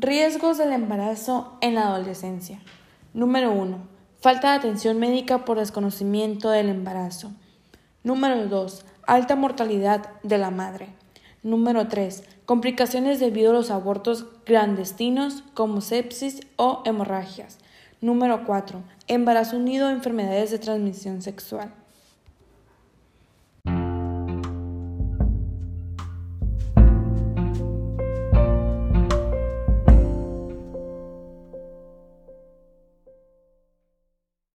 Riesgos del embarazo en la adolescencia. Número 1. Falta de atención médica por desconocimiento del embarazo. Número 2. Alta mortalidad de la madre. Número 3. Complicaciones debido a los abortos clandestinos como sepsis o hemorragias. Número 4. Embarazo unido a enfermedades de transmisión sexual.